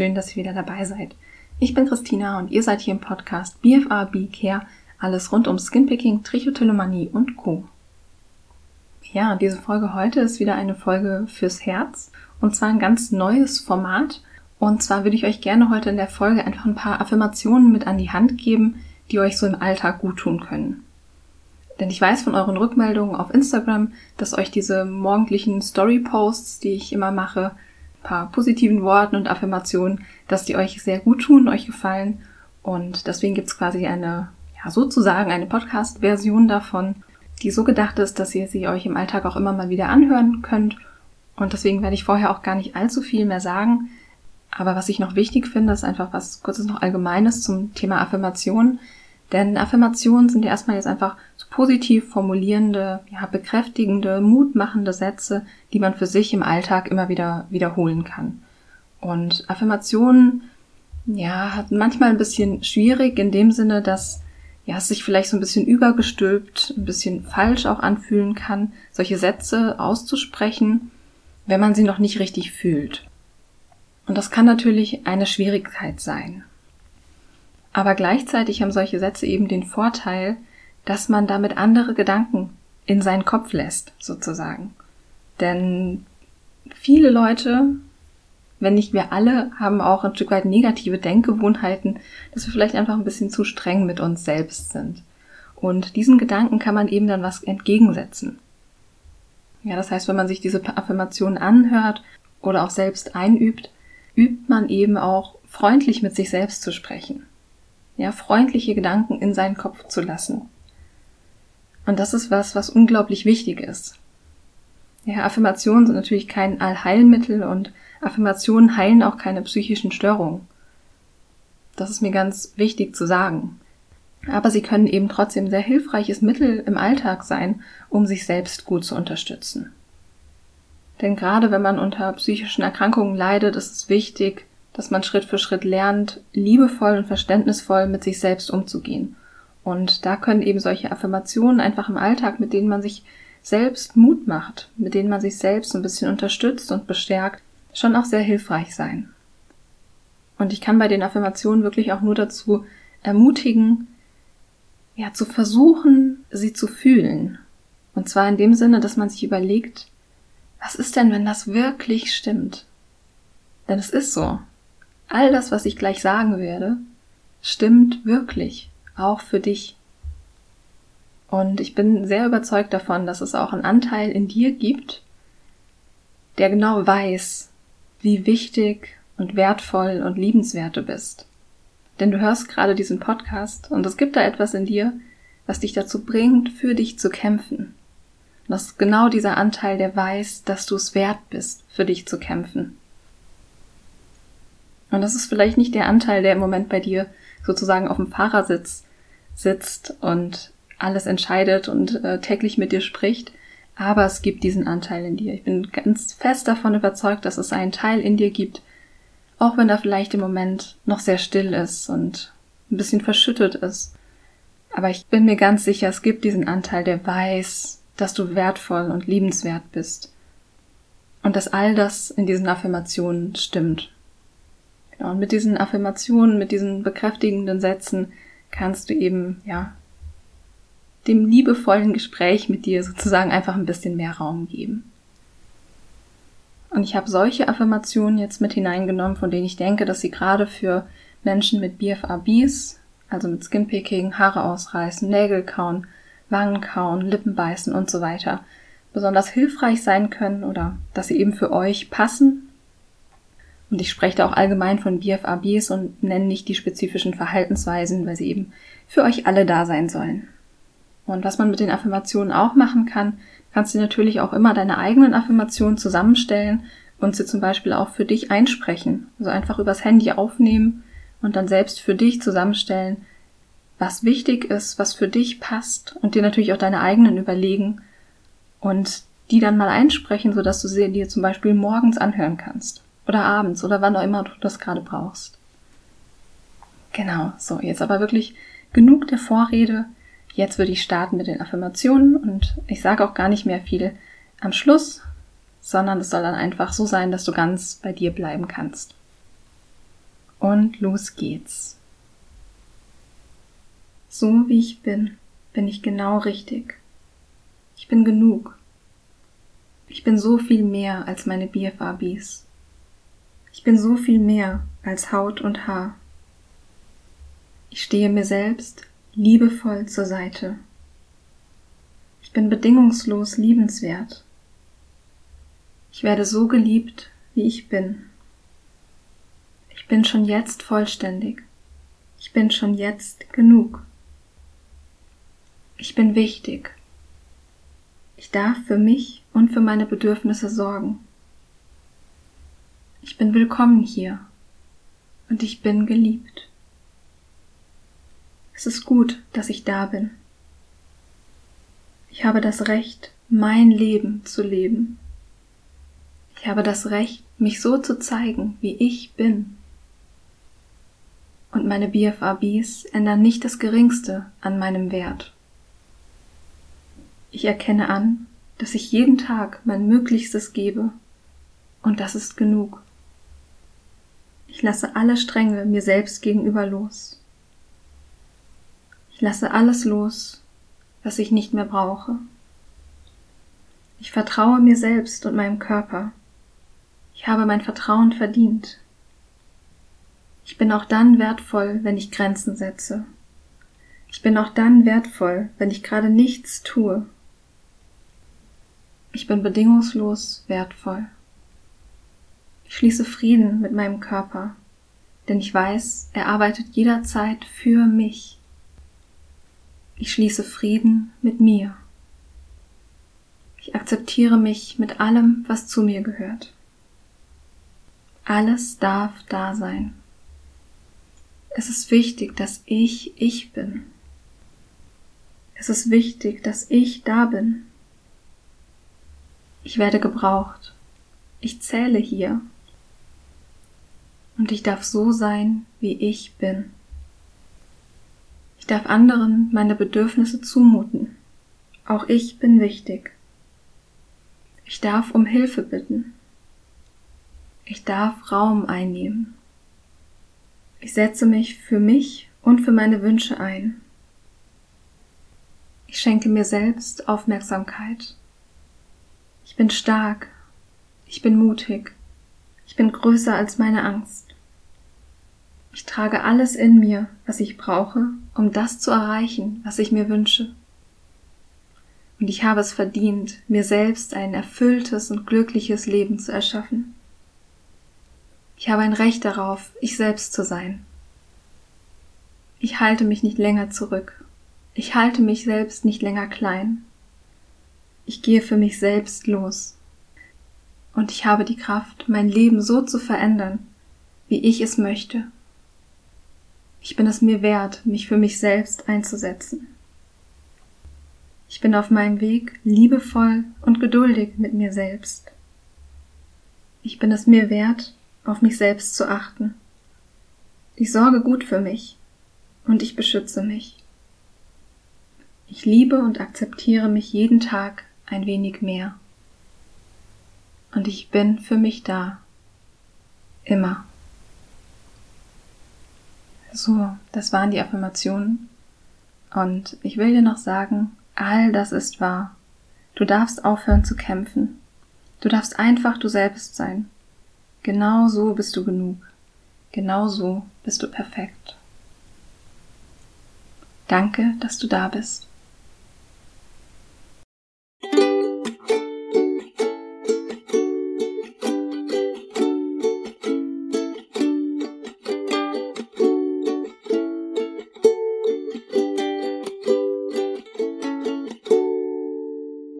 Schön, dass ihr wieder dabei seid. Ich bin Christina und ihr seid hier im Podcast BFA B-Care, alles rund um Skinpicking, Trichotillomanie und Co. Ja, diese Folge heute ist wieder eine Folge fürs Herz und zwar ein ganz neues Format. Und zwar würde ich euch gerne heute in der Folge einfach ein paar Affirmationen mit an die Hand geben, die euch so im Alltag gut tun können. Denn ich weiß von euren Rückmeldungen auf Instagram, dass euch diese morgendlichen Story-Posts, die ich immer mache, paar positiven Worten und Affirmationen, dass die euch sehr gut tun, euch gefallen. Und deswegen gibt's quasi eine, ja, sozusagen eine Podcast-Version davon, die so gedacht ist, dass ihr sie euch im Alltag auch immer mal wieder anhören könnt. Und deswegen werde ich vorher auch gar nicht allzu viel mehr sagen. Aber was ich noch wichtig finde, ist einfach was kurzes noch Allgemeines zum Thema Affirmation. Denn Affirmationen sind ja erstmal jetzt einfach so positiv formulierende, ja, bekräftigende, mutmachende Sätze, die man für sich im Alltag immer wieder wiederholen kann. Und Affirmationen, ja, hat manchmal ein bisschen schwierig in dem Sinne, dass ja, es sich vielleicht so ein bisschen übergestülpt, ein bisschen falsch auch anfühlen kann, solche Sätze auszusprechen, wenn man sie noch nicht richtig fühlt. Und das kann natürlich eine Schwierigkeit sein. Aber gleichzeitig haben solche Sätze eben den Vorteil, dass man damit andere Gedanken in seinen Kopf lässt, sozusagen. Denn viele Leute, wenn nicht wir alle, haben auch ein Stück weit negative Denkgewohnheiten, dass wir vielleicht einfach ein bisschen zu streng mit uns selbst sind. Und diesen Gedanken kann man eben dann was entgegensetzen. Ja, das heißt, wenn man sich diese Affirmationen anhört oder auch selbst einübt, übt man eben auch freundlich mit sich selbst zu sprechen ja, freundliche Gedanken in seinen Kopf zu lassen. Und das ist was, was unglaublich wichtig ist. Ja, Affirmationen sind natürlich kein Allheilmittel und Affirmationen heilen auch keine psychischen Störungen. Das ist mir ganz wichtig zu sagen. Aber sie können eben trotzdem sehr hilfreiches Mittel im Alltag sein, um sich selbst gut zu unterstützen. Denn gerade wenn man unter psychischen Erkrankungen leidet, ist es wichtig, dass man Schritt für Schritt lernt, liebevoll und verständnisvoll mit sich selbst umzugehen. Und da können eben solche Affirmationen einfach im Alltag, mit denen man sich selbst Mut macht, mit denen man sich selbst ein bisschen unterstützt und bestärkt, schon auch sehr hilfreich sein. Und ich kann bei den Affirmationen wirklich auch nur dazu ermutigen, ja, zu versuchen, sie zu fühlen. Und zwar in dem Sinne, dass man sich überlegt, was ist denn, wenn das wirklich stimmt? Denn es ist so all das, was ich gleich sagen werde, stimmt wirklich, auch für dich. Und ich bin sehr überzeugt davon, dass es auch einen Anteil in dir gibt, der genau weiß, wie wichtig und wertvoll und liebenswert du bist. Denn du hörst gerade diesen Podcast und es gibt da etwas in dir, was dich dazu bringt, für dich zu kämpfen. Und das ist genau dieser Anteil, der weiß, dass du es wert bist, für dich zu kämpfen. Und das ist vielleicht nicht der Anteil, der im Moment bei dir sozusagen auf dem Fahrersitz sitzt und alles entscheidet und äh, täglich mit dir spricht, aber es gibt diesen Anteil in dir. Ich bin ganz fest davon überzeugt, dass es einen Teil in dir gibt, auch wenn er vielleicht im Moment noch sehr still ist und ein bisschen verschüttet ist. Aber ich bin mir ganz sicher, es gibt diesen Anteil, der weiß, dass du wertvoll und liebenswert bist. Und dass all das in diesen Affirmationen stimmt. Ja, und mit diesen Affirmationen, mit diesen bekräftigenden Sätzen kannst du eben, ja, dem liebevollen Gespräch mit dir sozusagen einfach ein bisschen mehr Raum geben. Und ich habe solche Affirmationen jetzt mit hineingenommen, von denen ich denke, dass sie gerade für Menschen mit BFABs, also mit Skinpicking, Haare ausreißen, Nägel kauen, Wangen kauen, Lippen beißen und so weiter, besonders hilfreich sein können oder dass sie eben für euch passen und ich spreche da auch allgemein von BFABs und nenne nicht die spezifischen Verhaltensweisen, weil sie eben für euch alle da sein sollen. Und was man mit den Affirmationen auch machen kann, kannst du natürlich auch immer deine eigenen Affirmationen zusammenstellen und sie zum Beispiel auch für dich einsprechen. Also einfach übers Handy aufnehmen und dann selbst für dich zusammenstellen, was wichtig ist, was für dich passt und dir natürlich auch deine eigenen überlegen und die dann mal einsprechen, sodass du sie dir zum Beispiel morgens anhören kannst oder abends oder wann auch immer du das gerade brauchst. Genau, so, jetzt aber wirklich genug der Vorrede. Jetzt würde ich starten mit den Affirmationen und ich sage auch gar nicht mehr viel am Schluss. sondern es soll dann einfach so sein, dass du ganz bei dir bleiben kannst. Und los geht's. So wie ich bin, bin ich genau richtig. Ich bin genug. Ich bin so viel mehr als meine BFABs. Ich bin so viel mehr als Haut und Haar. Ich stehe mir selbst liebevoll zur Seite. Ich bin bedingungslos liebenswert. Ich werde so geliebt, wie ich bin. Ich bin schon jetzt vollständig. Ich bin schon jetzt genug. Ich bin wichtig. Ich darf für mich und für meine Bedürfnisse sorgen. Ich bin willkommen hier und ich bin geliebt. Es ist gut, dass ich da bin. Ich habe das Recht, mein Leben zu leben. Ich habe das Recht, mich so zu zeigen, wie ich bin. Und meine BFABs ändern nicht das geringste an meinem Wert. Ich erkenne an, dass ich jeden Tag mein Möglichstes gebe, und das ist genug. Ich lasse alle Stränge mir selbst gegenüber los. Ich lasse alles los, was ich nicht mehr brauche. Ich vertraue mir selbst und meinem Körper. Ich habe mein Vertrauen verdient. Ich bin auch dann wertvoll, wenn ich Grenzen setze. Ich bin auch dann wertvoll, wenn ich gerade nichts tue. Ich bin bedingungslos wertvoll. Ich schließe Frieden mit meinem Körper, denn ich weiß, er arbeitet jederzeit für mich. Ich schließe Frieden mit mir. Ich akzeptiere mich mit allem, was zu mir gehört. Alles darf da sein. Es ist wichtig, dass ich ich bin. Es ist wichtig, dass ich da bin. Ich werde gebraucht. Ich zähle hier. Und ich darf so sein, wie ich bin. Ich darf anderen meine Bedürfnisse zumuten. Auch ich bin wichtig. Ich darf um Hilfe bitten. Ich darf Raum einnehmen. Ich setze mich für mich und für meine Wünsche ein. Ich schenke mir selbst Aufmerksamkeit. Ich bin stark. Ich bin mutig. Ich bin größer als meine Angst. Ich trage alles in mir, was ich brauche, um das zu erreichen, was ich mir wünsche. Und ich habe es verdient, mir selbst ein erfülltes und glückliches Leben zu erschaffen. Ich habe ein Recht darauf, ich selbst zu sein. Ich halte mich nicht länger zurück. Ich halte mich selbst nicht länger klein. Ich gehe für mich selbst los. Und ich habe die Kraft, mein Leben so zu verändern, wie ich es möchte. Ich bin es mir wert, mich für mich selbst einzusetzen. Ich bin auf meinem Weg liebevoll und geduldig mit mir selbst. Ich bin es mir wert, auf mich selbst zu achten. Ich sorge gut für mich und ich beschütze mich. Ich liebe und akzeptiere mich jeden Tag ein wenig mehr. Und ich bin für mich da. Immer. So, das waren die Affirmationen. Und ich will dir noch sagen, all das ist wahr. Du darfst aufhören zu kämpfen. Du darfst einfach du selbst sein. Genau so bist du genug. Genau so bist du perfekt. Danke, dass du da bist.